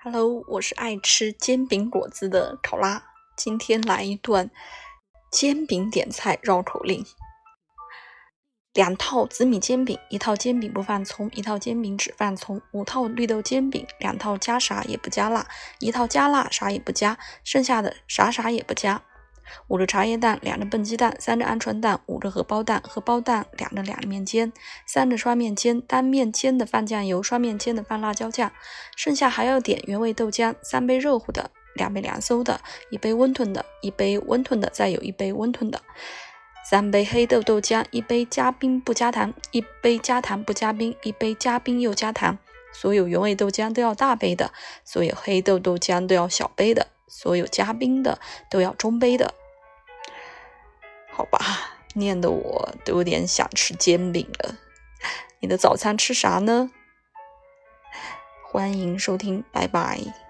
Hello，我是爱吃煎饼果子的考拉，今天来一段煎饼点菜绕口令：两套紫米煎饼，一套煎饼不放葱，一套煎饼只放葱；五套绿豆煎饼，两套加啥也不加辣，一套加辣啥也不加，剩下的啥啥也不加。五个茶叶蛋，两个笨鸡蛋，三个鹌鹑蛋，五个荷包蛋，荷包蛋两个两面煎，三个双面煎，单面煎的放酱油，双面煎的放辣椒酱，剩下还要点原味豆浆，三杯热乎的，两杯凉飕的，一杯温吞的，一杯温吞的，再有一杯温吞的，三杯黑豆豆浆，一杯加冰不加糖，一杯加糖不加冰，一杯加冰又加糖，所有原味豆浆都要大杯的，所有黑豆豆浆都要小杯的，所有嘉宾的都要中杯的。好吧，念的我都有点想吃煎饼了。你的早餐吃啥呢？欢迎收听，拜拜。